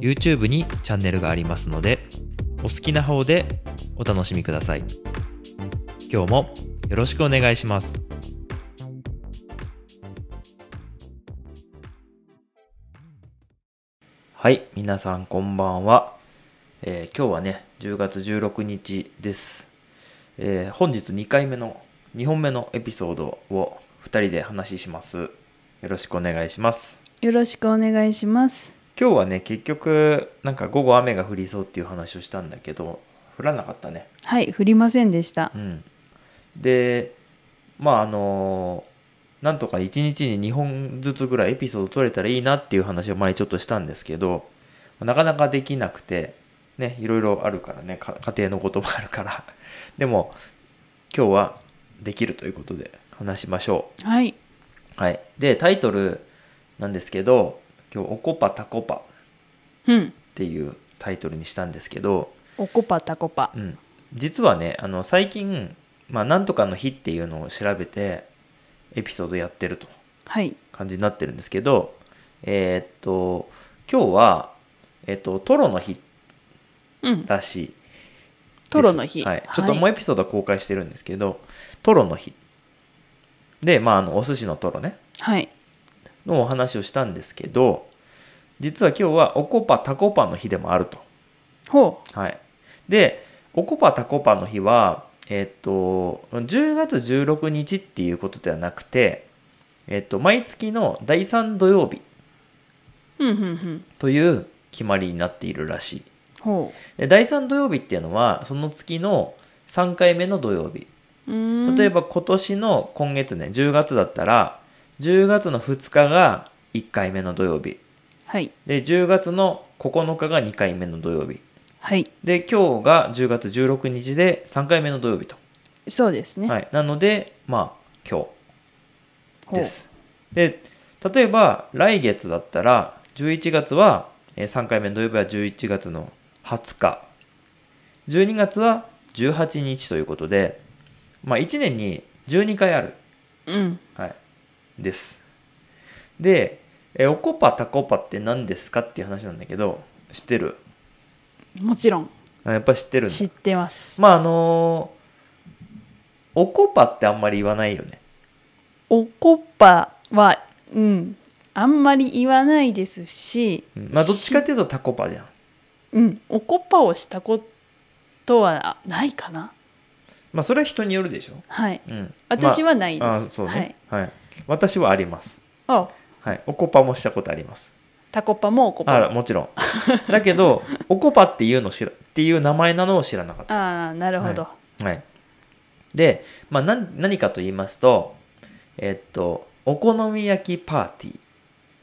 YouTube にチャンネルがありますのでお好きな方でお楽しみください。今日もよろしくお願いします。はい皆さんこんばんは、えー今日はね10月16日です、えー本日2回目の2本目のエピソードを2人で話します。よろしくお願いします。よろしくお願いします。今日はね結局なんか午後雨が降りそうっていう話をしたんだけど降らなかったね。はい、降りませんでした。う。ん。でまああのなんとか1日に2本ずつぐらいエピソード撮れたらいいなっていう話を前にちょっとしたんですけどなかなかできなくてねいろいろあるからねか家庭のこともあるから。でも今日はできるということで話しましょう。はい、はい。でタイトルなんですけど今日「おこぱたこぱ」うん、っていうタイトルにしたんですけど、おこぱたこぱ。うん、実はねあの最近、まあ、なんとかの日っていうのを調べてエピソードやってるとはい、感じになってるんですけどえーっと今日は、えーっとトロの日うん、らしいです。トロの日。はい、ちょっともうエピソードは公開してるんですけど、トロの日。でまああのお寿司のトロね。はい、のお話をしたんですけど実は今日はおこぱたこぱの日でもあるとほはい。で、おこぱたこぱの日は、えっと、10月16日っていうことではなくて、えっと、毎月の第3土曜日う。うん、うん、うん。という決まりになっているらしい。ほで第3土曜日っていうのは、その月の3回目の土曜日。う。うーん例え。ば今年の今月ね、10月だったら、10月の2日が1回目の土曜日。はい、で、10月の9日が2回目の土曜日。はい、で、今日が10月16日で3回目の土曜日と。そうですね。はい、なので、まあ、今日です。で、例えば来月だったら、11月は、えー3回目の土曜日は11月の20日、12月は18日ということで、まあ、1年に12回ある、うん、はい、です。で、えーおこぱたこぱって何ですかっていう話なんだけど、知ってる？もちろんあやっぱ知ってる知ってます。まああのーおこぱってあんまり言わないよね。おこぱは、うん、あんまり言わないですし、うんまあどっちかっていうとタコパじゃん。うん、おこぱをしたことはないかな。まあそれは人によるでしょ。はい、うん、私まはないです。ああそうね、はい。私はあります。はい。あ、はい。おこぱもしたことあります。たこぱもおこぱも。あらもちろん。だけど おこぱっていうの知らっていう名前なのを知らなかっああ、なるほど。た。はい。で、まあ何何かと言いますと、えっとお好み焼きパーティー、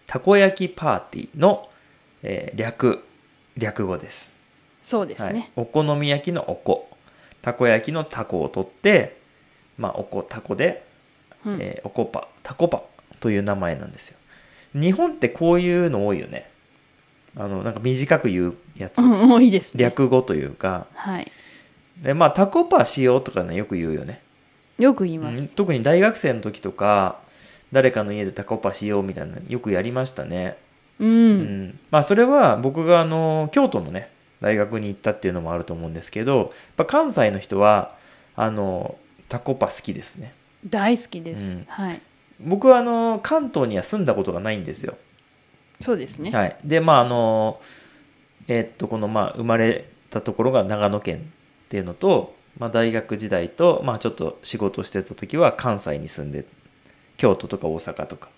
たこ焼きパーティーの、えー略略語です。そうですね。はい、お好み焼きのおこたこ焼きのたこを取ってまあおこたこで、うんえーおこぱたこぱという名前なんですよ。日本ってこういうの多いよね。あのなんか短く言うやつ、うん、多いですね。略語というか。はい。でまあたこぱしようとかねよく言うよね、よく言いまうんす。特に大学生の時とか誰かの家でたこぱしようみたいなのよくやりましたね。うん。うん。まあそれは僕があの京都のね大学に行ったっていうのもあると思うんですけどやっぱ関西の人はあのタコパ好きですね大好きです。うんはい。僕はあの関東には住んだことがないんですよそうですね。はいでまああのえーっとこのまあ生まれたところが長野県っていうのと、まあ、大学時代と、まあ、ちょっと仕事してた時は関西に住んで京都とか大阪とか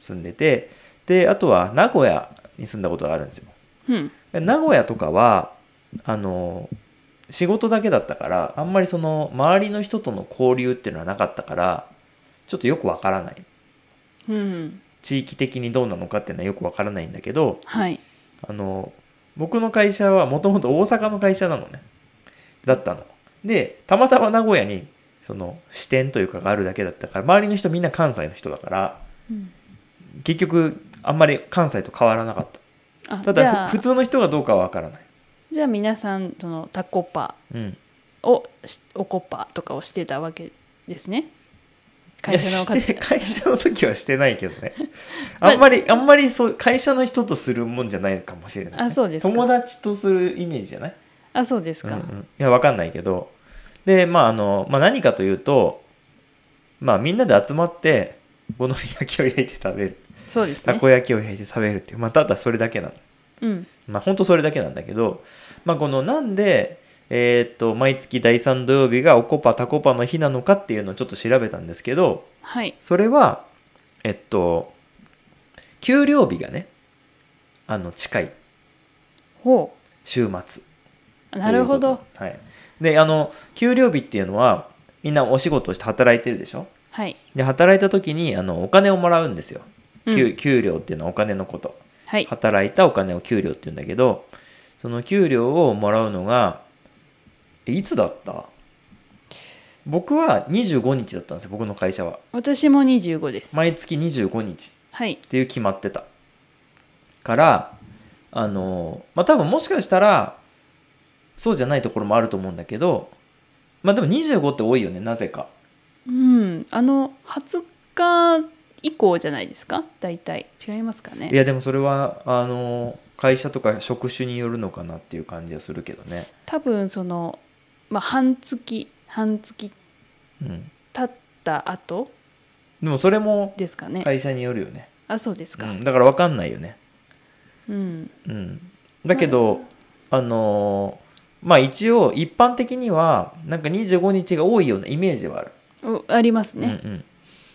住んでてであとは名古屋に住んだことがあるんですようん。で名古屋とかはあの仕事だけだったからあんまりその周りの人との交流っていうのはなかったからちょっとよくわからない。うん。地域的にどうなのかっていうのはよくわからないんだけどはい。あの僕の会社はもともと大阪の会社なのね。だったの。でたまたま名古屋にその支店というかがあるだけだったから周りの人みんな関西の人だからうん。結局あんまり関西と変わらなかった。あただふ普通の人がどうかは分からない、じゃあ皆さんそのタコパうん、をしおこっぱとかをしてたわけですね。会社の会社の時はしてないけどね。あんまりあんまりそう会社の人とするもんじゃないかもしれない、あそうですか。友達とするイメージじゃない？あそうですか、うんうん、いやわかんないけど。でまああの、まあ、何かというとまあみんなで集まってお好み焼きを焼いて食べる。そうですね。たこ焼きを焼いて食べるっていう。まあただそれだけなのうん。まあ本当それだけなんだけどまあこのなんでえーっと毎月第3土曜日がおこぱたこぱの日なのかっていうのをちょっと調べたんですけどはい。それはえっと給料日がねあの近い。ほ週末。うなるほど。はい、であの給料日っていうのはみんなお仕事をして働いてるでしょ？はい、で働いた時にあのお金をもらうんですよ、うん。給給料っていうのはお金のこと。はい働いたお金を給料っていうんだけどその給料をもらうのがえいつだった？僕は25日だったんですよ僕の会社は。私も25です、毎月25日。はい。っていう決まってた。からあのまあ多分もしかしたらそうじゃないところもあると思うんだけどまあでも25って多いよねなぜか。うん。あの20日以降じゃないですか？大体。違いますかね？いやでもそれはあの会社とか職種によるのかなっていう感じはするけどね。多分そのまあ半月半月うん。経った後でもそれもですかね、会社によるよね、あそうですか。うん、だから分かんないよね。うん。うん。だけど、あのまあ一応一般的にはなんか25日が多いようなイメージはある。おありますね、うんうん、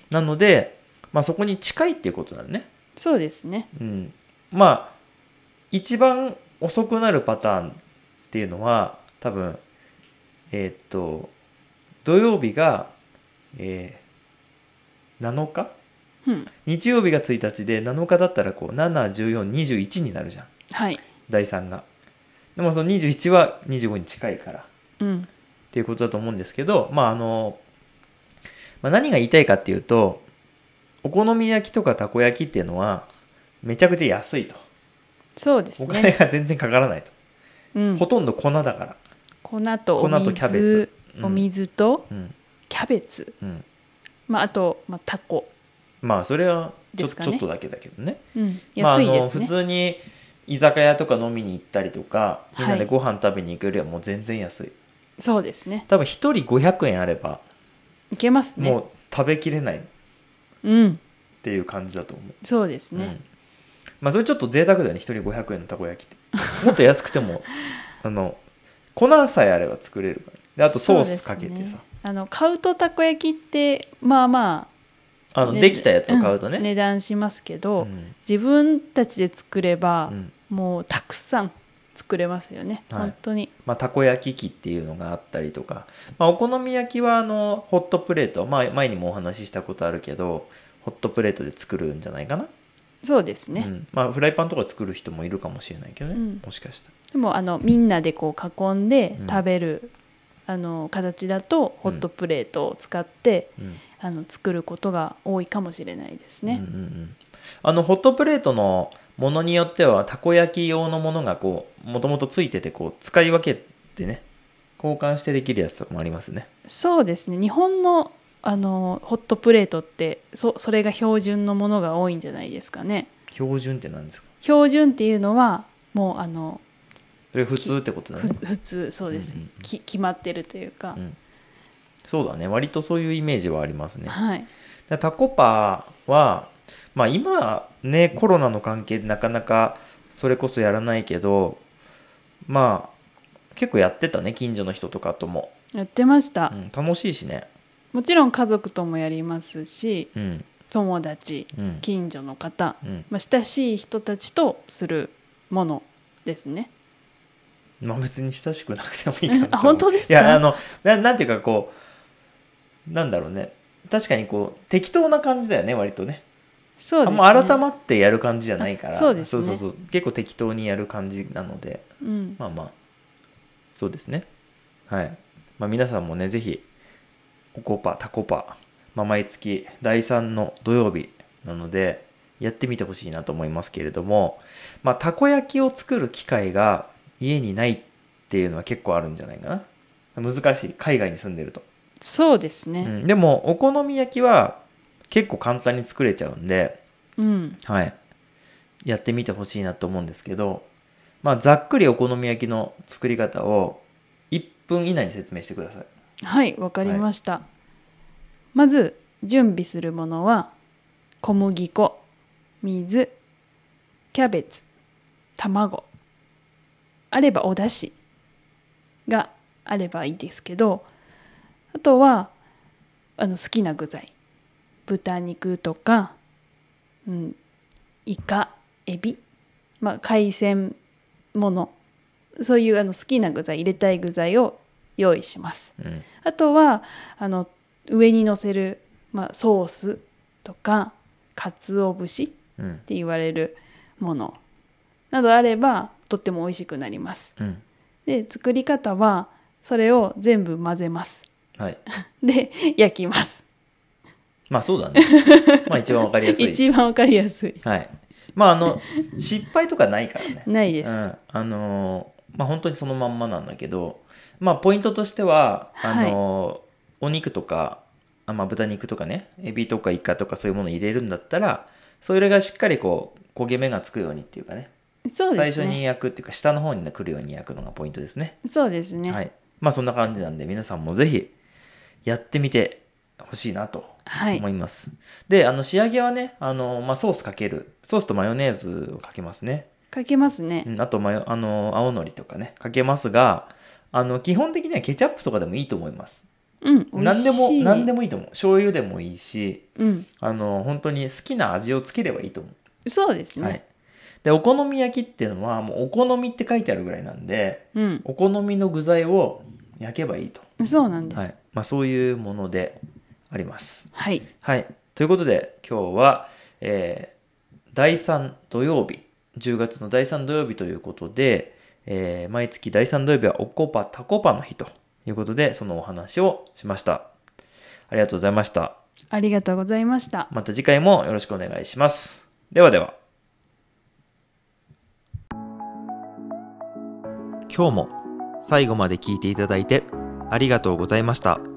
なので、まあ、そこに近いっていうことだね、そうですね。うん、まあ一番遅くなるパターンっていうのは多分えーっと土曜日が、えー7日？うん。日曜日が1日で7日だったらこう71421になるじゃん。はい。第3が。でもその21は25に近いから。うん。っていうことだと思うんですけど、まああのまあ、何が言いたいかっていうとお好み焼きとかたこ焼きっていうのはめちゃくちゃ安いと。そうですお金ね、が全然かからないと、うん。ほ、とんど粉だから、粉とお粉水とキャベツ。うん。お水とうん。キャベツ、うん、まあ、あと、まあ、タコ、まあそれはちょ,、ですかね。ちょっとだけだけどね。うん、まあ、あの安いですね、普通に居酒屋とか飲みに行ったりとかみんなではいご飯食べに行くよりはもう全然安い、そうですね。多分1人500円あればいけますね。もう食べきれないっうん。ていう感じだと思う。そうですね、うん、まあそれちょっと贅沢だよね。1人500円のたこ焼きって。もっと安くてもあの粉さえあれば作れるからであとソースかけてさ、ね。あの買うとたこ焼きってまあまああのねできたやつを買うとね、ん。値段しますけど、うん。自分たちで作ればう、ん。もうたくさん作れますよね、はい。本当に。まあ、たこ焼き器っていうのがあったりとか、まあ、お好み焼きはあのホットプレート、まあ、前にもお話ししたことあるけどホットプレートで作るんじゃないかな、そうですね、うん。まあ、フライパンとか作る人もいるかもしれないけどね、うん。もしかしたら。でもあのみんなでこう囲んでうん。食べる、あの形だとホットプレートを使って、うん。あの作ることが多いかもしれないですね。うんうんうん。あのホットプレートのものによってはたこ焼き用のものがこうもともとついててこう使い分けてね交換してできるやつとかもありますね。そうですね。日本のあのホットプレートってそそれが標準のものが多いんじゃないですかね。標準って何ですか？標準っていうのはもうあのそれ普通ってことだふね、普通そうです、うんうんうん。き決まってるというか、うん、そうだね。割とそういうイメージはありますね。はい。でタコパはまあ今ねコロナの関係でなかなかそれこそやらないけどまあ結構やってたね近所の人とかとも、やってました、うん、楽しいしね。もちろん家族ともやりますしうん。友達うん。近所の方、うん。まあ、親しい人たちとするものですね。まあ別に親しくなくてもいいかな本当ですか？いやあのななんていうかこうなんだろうね。確かにこう適当な感じだよね割とねそうですね。あんま改まってやる感じじゃないから。あそうですね。そうそうそう。結構適当にやる感じなので。うん。まあまあ。そうですね。はい、まあ、皆さんもねぜひおこぱタコパ、まあ、毎月第3の土曜日なのでやってみてほしいなと思いますけれども。まあたこ焼きを作る機会が家にないっていうのは結構あるんじゃないかな。難しい。海外に住んでると、そうですね。うん、でもお好み焼きは結構簡単に作れちゃうんでうん。はい。やってみてほしいなと思うんですけど、まあ、ざっくりお好み焼きの作り方を1分以内に説明してください。はいわかりました、まず準備するものは小麦粉水キャベツ卵。あればお出汁があればいいですけどあとはあの好きな具材豚肉とか、うん、イカエビ、まあ、海鮮ものそういうあの好きな具材入れたい具材を用意します。うん。あとはあの上にのせる、まあ、ソースとか鰹節っうん。て言われるものなどあればとっても美味しくなります。うん。で作り方はそれを全部混ぜます。はい。で焼きます。まあそうだね。まあ一番わかりやすい。一番わかりやすい。はい。まああの、失敗とかないからね。ないです。うん。あのーまあ本当にそのまんまなんだけど、まあポイントとしては、あのーお肉とか、あまあ豚肉とかね、エビとかイカとかそういうもの入れるんだったら、それがしっかりこう、焦げ目がつくようにっていうかね、そう最初ですね。に焼くっていうか下の方に来るように焼くのがポイントですね。そうですね。はい。まあそんな感じなんで皆さんもぜひやってみてほしいなとはい思います。で、あの仕上げはね、あのまあソースかける。ソースとマヨネーズをかけますね。かけますね。うん、あとマヨあの青のりとかねかけますが、あの基本的にはケチャップとかでもいいと思います。うん。美何でも何でもいいと思う。醤油でもいいし、うん。あの本当に好きな味をつければいいと思う。そうですね。はい。でお好み焼きっていうのはもうお好みって書いてあるぐらいなんで。うん。お好みの具材を焼けばいいと、そうなんです。はいまあ、そういうものであります。はい。はい、ということで今日は、えー第3土曜日10月の第3土曜日ということで、えー毎月第3土曜日はおこぱたこぱの日ということでそのお話をしました。ありがとうございました。ありがとうございました。また次回もよろしくお願いします。ではでは。今日も最後まで聞いていただいてありがとうございました。